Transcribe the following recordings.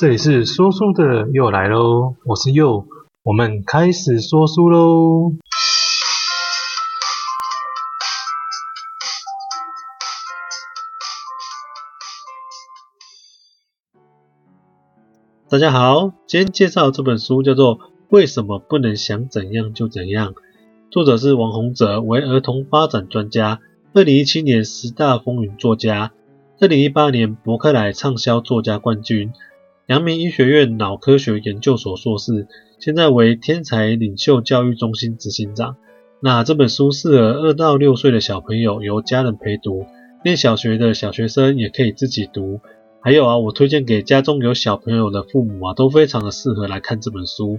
这里是说书的又来喽，我是又，我们开始说书喽。大家好，今天介绍这本书叫做《为什么不能想怎样就怎样》，作者是王洪哲，为儿童发展专家，二零一七年十大风云作家。二零一八年博客来畅销作家冠军，阳明医学院脑科学研究所硕士，现在为天才领袖教育中心执行长。那这本书适合二到六岁的小朋友，由家人陪读；念小学的小学生也可以自己读。还有啊，我推荐给家中有小朋友的父母啊，都非常的适合来看这本书。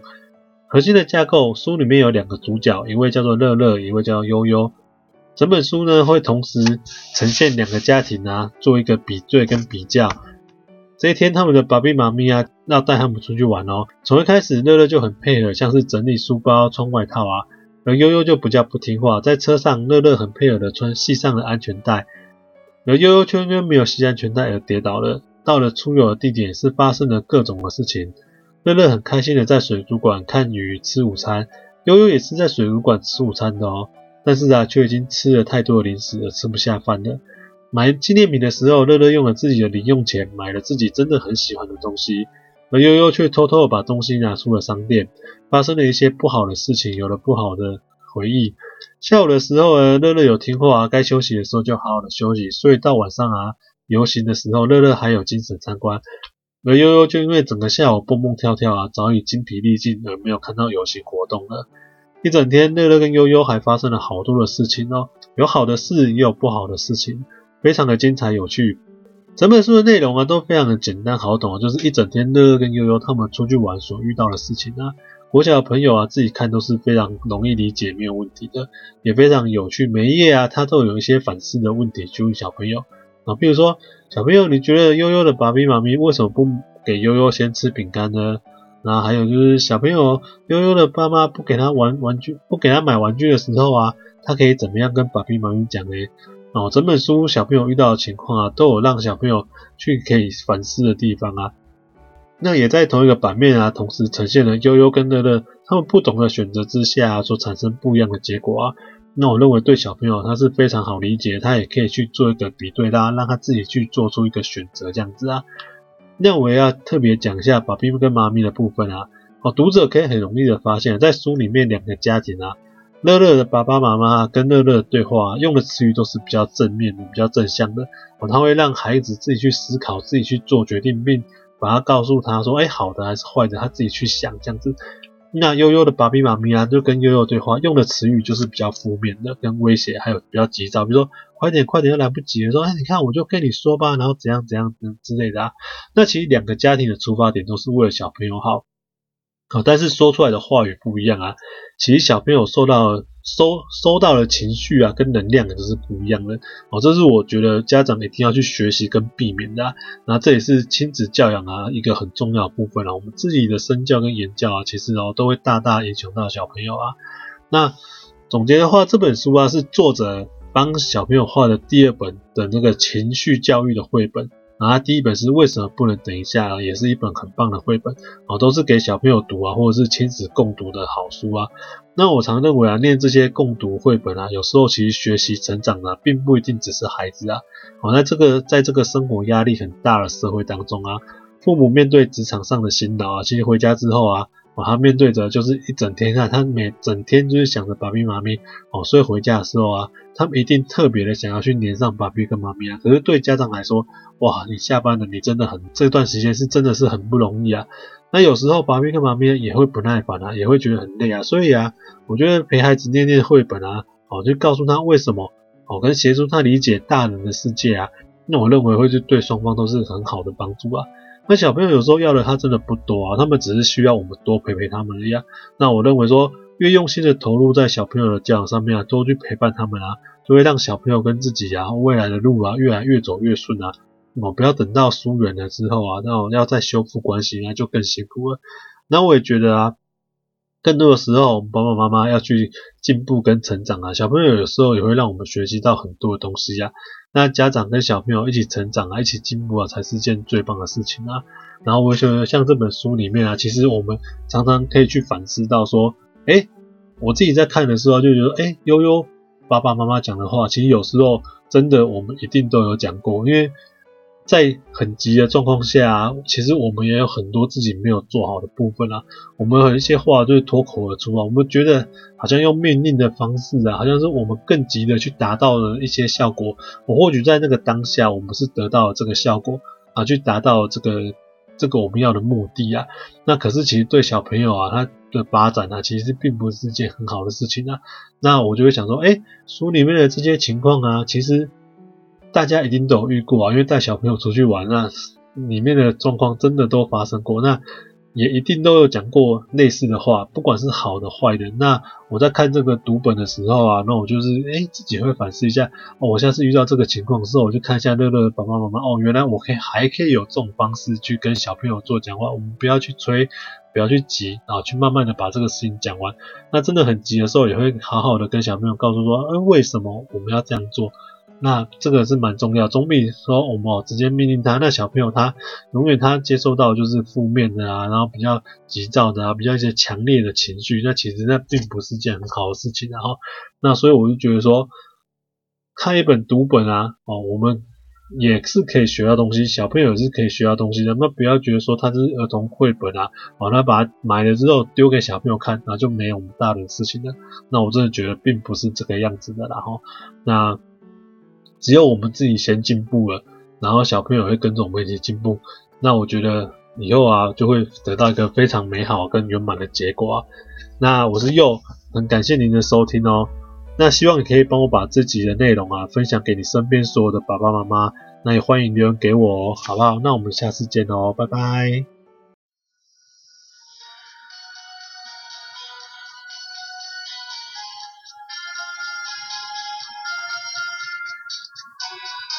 核心的架构，书里面有两个主角，一位叫做乐乐，一位叫悠悠。整本书呢，会同时呈现两个家庭啊，做一个比对跟比较。这一天，他们的爸比妈咪啊，要带他们出去玩哦。从一开始，乐乐就很配合，像是整理书包、穿外套啊。而悠悠就比较不听话，在车上，乐乐很配合的穿系上了安全带，而悠悠却因为没有系安全带而跌倒了。到了出游的地点，是发生了各种的事情。乐乐很开心的在水族馆看鱼、吃午餐，悠悠也是在水族馆吃午餐的哦。但是啊，却已经吃了太多的零食而吃不下饭了。买纪念品的时候，乐乐用了自己的零用钱买了自己真的很喜欢的东西，而悠悠却偷偷把东西拿出了商店，发生了一些不好的事情，有了不好的回忆。下午的时候呢，乐乐有听话啊，该休息的时候就好好的休息，所以到晚上啊，游行的时候，乐乐还有精神参观，而悠悠就因为整个下午蹦蹦跳跳啊，早已精疲力尽而没有看到游行活动了。一整天，乐乐跟悠悠还发生了好多的事情哦，有好的事，也有不好的事情，非常的精彩有趣。整本书的内容啊，都非常的简单好懂，就是一整天乐乐跟悠悠他们出去玩所遇到的事情啊。国小朋友啊，自己看都是非常容易理解，没有问题的，也非常有趣。每一页啊，它都有一些反思的问题，就问小朋友啊，比如说小朋友，你觉得悠悠的爸比妈咪为什么不给悠悠先吃饼干呢？然后还有就是小朋友悠悠的爸妈不给他玩玩具，不给他买玩具的时候啊，他可以怎么样跟爸比妈咪讲呢？哦，整本书小朋友遇到的情况啊，都有让小朋友去可以反思的地方啊。那也在同一个版面啊，同时呈现了悠悠跟乐乐他们不同的选择之下啊，所产生不一样的结果啊。那我认为对小朋友他是非常好理解，他也可以去做一个比对，啦让他自己去做出一个选择这样子啊。那我也要特别讲一下爸比跟妈咪的部分啊，哦，读者可以很容易的发现，在书里面两个家庭啊，乐乐的爸爸妈妈跟乐乐对话用的词语都是比较正面的、比较正向的，哦，他会让孩子自己去思考、自己去做决定，并把他告诉他说，哎，好的还是坏的，他自己去想这样子。那悠悠的爸比妈咪啊，就跟悠悠对话，用的词语就是比较负面的，跟威胁，还有比较急躁，比如说快点快点，又来不及了，说哎，你看我就跟你说吧，然后怎样怎样之类的啊。那其实两个家庭的出发点都是为了小朋友好。好，但是说出来的话语不一样啊。其实小朋友受到收收到的情绪啊，跟能量都是不一样的。哦，这是我觉得家长一定要去学习跟避免的啊。那这也是亲子教养啊一个很重要的部分啊。我们自己的身教跟言教啊，其实哦都会大大影响到小朋友啊。那总结的话，这本书啊是作者帮小朋友画的第二本的那个情绪教育的绘本。啊，第一本是为什么不能等一下，也是一本很棒的绘本啊，都是给小朋友读啊，或者是亲子共读的好书啊。那我常认为啊，念这些共读绘本啊，有时候其实学习成长啊，并不一定只是孩子啊。好，那这个在这个生活压力很大的社会当中啊，父母面对职场上的辛劳啊，其实回家之后啊。哦，他面对着就是一整天啊，他每整天就是想着爸比妈咪哦，所以回家的时候啊，他们一定特别的想要去黏上爸比跟妈咪啊。可是对家长来说，哇，你下班了，你真的很这段时间是真的是很不容易啊。那有时候爸比跟妈咪也会不耐烦啊，也会觉得很累啊。所以啊，我觉得陪孩子念念绘本啊，哦，就告诉他为什么哦，跟协助他理解大人的世界啊，那我认为会是对双方都是很好的帮助啊。那小朋友有时候要的他真的不多啊，他们只是需要我们多陪陪他们而已啊。那我认为说，越用心的投入在小朋友的教养上面啊，多去陪伴他们啊，就会让小朋友跟自己啊未来的路啊越来越走越顺啊。哦，不要等到疏远了之后啊，那我要再修复关系那就更辛苦了。那我也觉得啊，更多的时候，我爸爸妈妈要去进步跟成长啊。小朋友有时候也会让我们学习到很多的东西啊。那家长跟小朋友一起成长啊，一起进步啊，才是件最棒的事情啊。然后我觉得像这本书里面啊，其实我们常常可以去反思到说，诶，我自己在看的时候就觉得，诶，悠悠爸爸妈妈讲的话，其实有时候真的我们一定都有讲过，因为。在很急的状况下，其实我们也有很多自己没有做好的部分啊。我们有一些话就是脱口而出啊，我们觉得好像用命令的方式啊，好像是我们更急的去达到了一些效果。我或许在那个当下，我们是得到了这个效果啊，去达到这个这个我们要的目的啊。那可是其实对小朋友啊，他的发展啊，其实并不是一件很好的事情啊。那我就会想说，诶，书里面的这些情况啊，其实。大家一定都有遇过啊，因为带小朋友出去玩，那里面的状况真的都发生过，那也一定都有讲过类似的话，不管是好的坏的。那我在看这个读本的时候啊，那我就是诶自己会反思一下，哦，我下次遇到这个情况的时候，我就看一下乐乐爸爸妈妈，哦，原来我可以还可以有这种方式去跟小朋友做讲话，我们不要去催，不要去急，然后去慢慢的把这个事情讲完。那真的很急的时候，也会好好的跟小朋友告诉说，嗯，为什么我们要这样做？那这个是蛮重要，总比说我们直接命令他。那小朋友他永远他接受到就是负面的啊，然后比较急躁的啊，比较一些强烈的情绪，那其实那并不是件很好的事情。然后，那所以我就觉得说，看一本读本啊，哦，我们也是可以学到东西，小朋友也是可以学到东西的。那不要觉得说它是儿童绘本啊，哦，那把它买了之后丢给小朋友看，那就没有我们大人的事情了。那我真的觉得并不是这个样子的。然后，那。只有我们自己先进步了，然后小朋友会跟着我们一起进步，那我觉得以后啊就会得到一个非常美好跟圆满的结果啊。那我是佑，很感谢您的收听哦。那希望你可以帮我把这集的内容啊分享给你身边所有的爸爸妈妈，那也欢迎留言给我哦，好不好？那我们下次见哦，拜拜。Thank you.